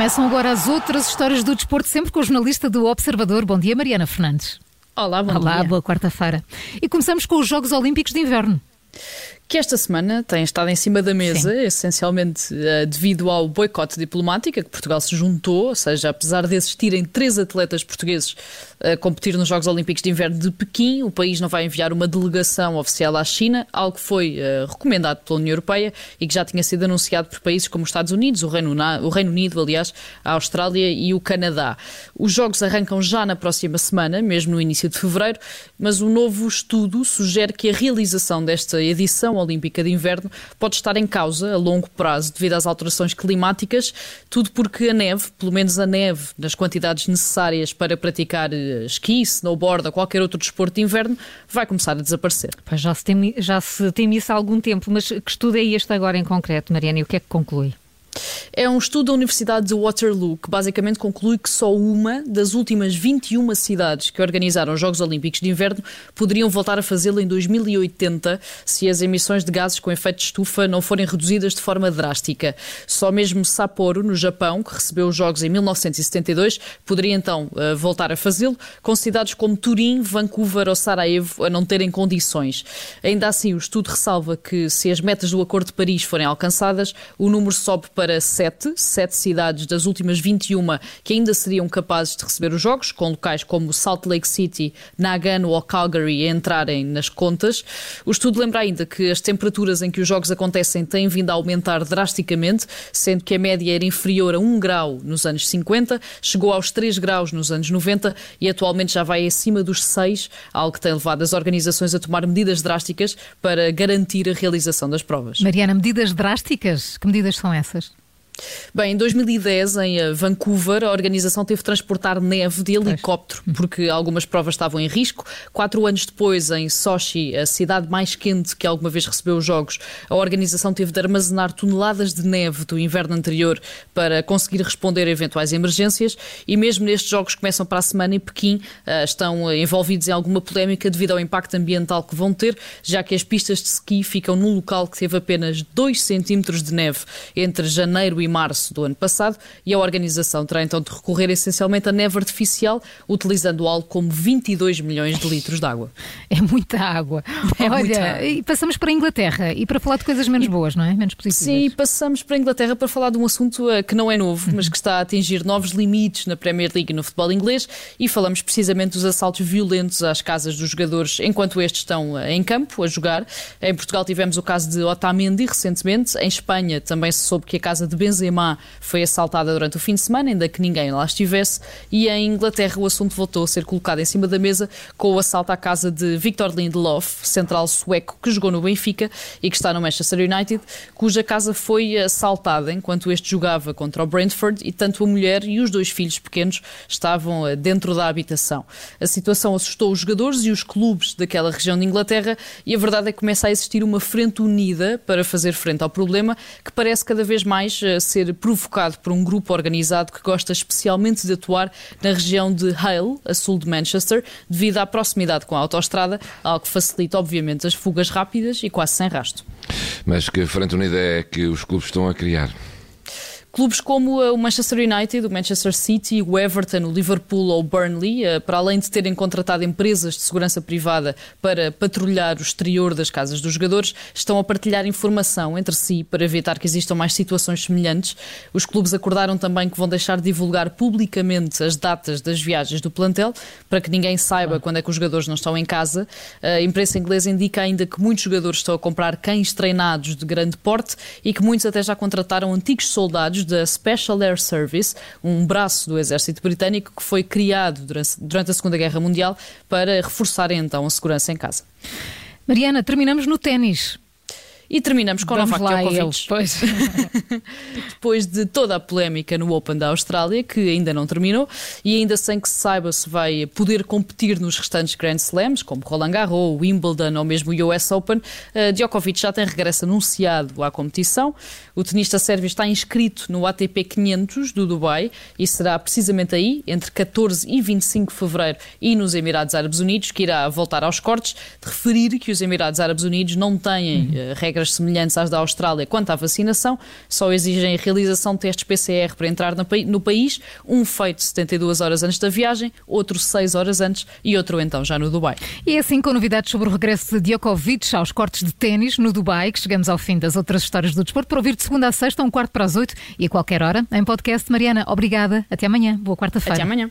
Começam agora as outras histórias do desporto, sempre com o jornalista do Observador. Bom dia, Mariana Fernandes. Olá, bom Olá, dia. boa quarta-feira. E começamos com os Jogos Olímpicos de Inverno que esta semana tem estado em cima da mesa, Sim. essencialmente uh, devido ao boicote diplomático que Portugal se juntou, ou seja, apesar de existirem três atletas portugueses a uh, competir nos Jogos Olímpicos de Inverno de Pequim, o país não vai enviar uma delegação oficial à China, algo que foi uh, recomendado pela União Europeia e que já tinha sido anunciado por países como os Estados Unidos, o Reino, o Reino Unido, aliás, a Austrália e o Canadá. Os Jogos arrancam já na próxima semana, mesmo no início de fevereiro, mas um novo estudo sugere que a realização desta edição Olímpica de Inverno pode estar em causa a longo prazo devido às alterações climáticas, tudo porque a neve, pelo menos a neve, nas quantidades necessárias para praticar eh, esqui, snowboard ou qualquer outro desporto de inverno, vai começar a desaparecer. Pois já se tem, já se tem isso há algum tempo, mas que estudo é este agora em concreto, Mariana, e o que é que conclui? É um estudo da Universidade de Waterloo que basicamente conclui que só uma das últimas 21 cidades que organizaram os Jogos Olímpicos de Inverno poderiam voltar a fazê-lo em 2080 se as emissões de gases com efeito de estufa não forem reduzidas de forma drástica. Só mesmo Sapporo, no Japão, que recebeu os Jogos em 1972, poderia então eh, voltar a fazê-lo, com cidades como Turim, Vancouver ou Sarajevo a não terem condições. Ainda assim, o estudo ressalva que se as metas do Acordo de Paris forem alcançadas, o número sobe para sete, sete cidades das últimas 21 que ainda seriam capazes de receber os Jogos, com locais como Salt Lake City, Nagano ou Calgary a entrarem nas contas. O estudo lembra ainda que as temperaturas em que os Jogos acontecem têm vindo a aumentar drasticamente, sendo que a média era inferior a 1 grau nos anos 50, chegou aos 3 graus nos anos 90 e atualmente já vai acima dos 6, algo que tem levado as organizações a tomar medidas drásticas para garantir a realização das provas. Mariana, medidas drásticas? Que medidas são essas? Bem, em 2010, em eh, Vancouver, a organização teve de transportar neve de helicóptero, porque algumas provas estavam em risco. Quatro anos depois, em Sochi, a cidade mais quente que alguma vez recebeu os Jogos, a organização teve de armazenar toneladas de neve do inverno anterior para conseguir responder a eventuais emergências. E mesmo nestes Jogos que começam para a semana em Pequim, eh, estão envolvidos em alguma polémica devido ao impacto ambiental que vão ter, já que as pistas de ski ficam num local que teve apenas 2 centímetros de neve entre janeiro e março do ano passado e a organização terá então de recorrer essencialmente a neve artificial, utilizando algo como 22 milhões de litros de água. É muita água. É Olha, muita. e passamos para a Inglaterra e para falar de coisas menos boas, não é? Menos positivas. Sim, passamos para a Inglaterra para falar de um assunto uh, que não é novo, mas que está a atingir novos limites na Premier League e no futebol inglês e falamos precisamente dos assaltos violentos às casas dos jogadores enquanto estes estão uh, em campo a jogar. Em Portugal tivemos o caso de Otamendi recentemente, em Espanha também se soube que a casa de Benzema Benzema foi assaltada durante o fim de semana, ainda que ninguém lá estivesse, e em Inglaterra o assunto voltou a ser colocado em cima da mesa com o assalto à casa de Victor Lindelof, central sueco que jogou no Benfica e que está no Manchester United, cuja casa foi assaltada enquanto este jogava contra o Brentford e tanto a mulher e os dois filhos pequenos estavam eh, dentro da habitação. A situação assustou os jogadores e os clubes daquela região de Inglaterra e a verdade é que começa a existir uma frente unida para fazer frente ao problema que parece cada vez mais eh, ser provocado por um grupo organizado que gosta especialmente de atuar na região de Hale, a sul de Manchester, devido à proximidade com a autoestrada, algo que facilita, obviamente, as fugas rápidas e quase sem rasto. Mas que frente unida é que os clubes estão a criar? Clubes como o Manchester United, o Manchester City, o Everton, o Liverpool ou o Burnley, eh, para além de terem contratado empresas de segurança privada para patrulhar o exterior das casas dos jogadores, estão a partilhar informação entre si para evitar que existam mais situações semelhantes. Os clubes acordaram também que vão deixar de divulgar publicamente as datas das viagens do plantel, para que ninguém saiba quando é que os jogadores não estão em casa. A imprensa inglesa indica ainda que muitos jogadores estão a comprar cães treinados de grande porte e que muitos até já contrataram antigos soldados da Special Air Service, um braço do exército britânico que foi criado durante a Segunda Guerra Mundial para reforçar então a segurança em casa. Mariana, terminamos no ténis. E terminamos com Vamos Novak Djokovic. Pois. Depois de toda a polémica no Open da Austrália, que ainda não terminou, e ainda sem que se saiba se vai poder competir nos restantes Grand Slams, como Roland Garros, Wimbledon ou mesmo o US Open, uh, Djokovic já tem regresso anunciado à competição. O tenista sérvio está inscrito no ATP 500 do Dubai e será precisamente aí, entre 14 e 25 de fevereiro, e nos Emirados Árabes Unidos, que irá voltar aos cortes, de referir que os Emirados Árabes Unidos não têm uh, regras regras semelhantes às da Austrália quanto à vacinação, só exigem a realização de testes PCR para entrar no país, um feito 72 horas antes da viagem, outro 6 horas antes e outro então já no Dubai. E assim com novidades sobre o regresso de Djokovic aos cortes de ténis no Dubai, que chegamos ao fim das outras histórias do desporto, para ouvir de segunda a sexta, um quarto para as oito e a qualquer hora, em podcast. Mariana, obrigada. Até amanhã. Boa quarta-feira. Até amanhã.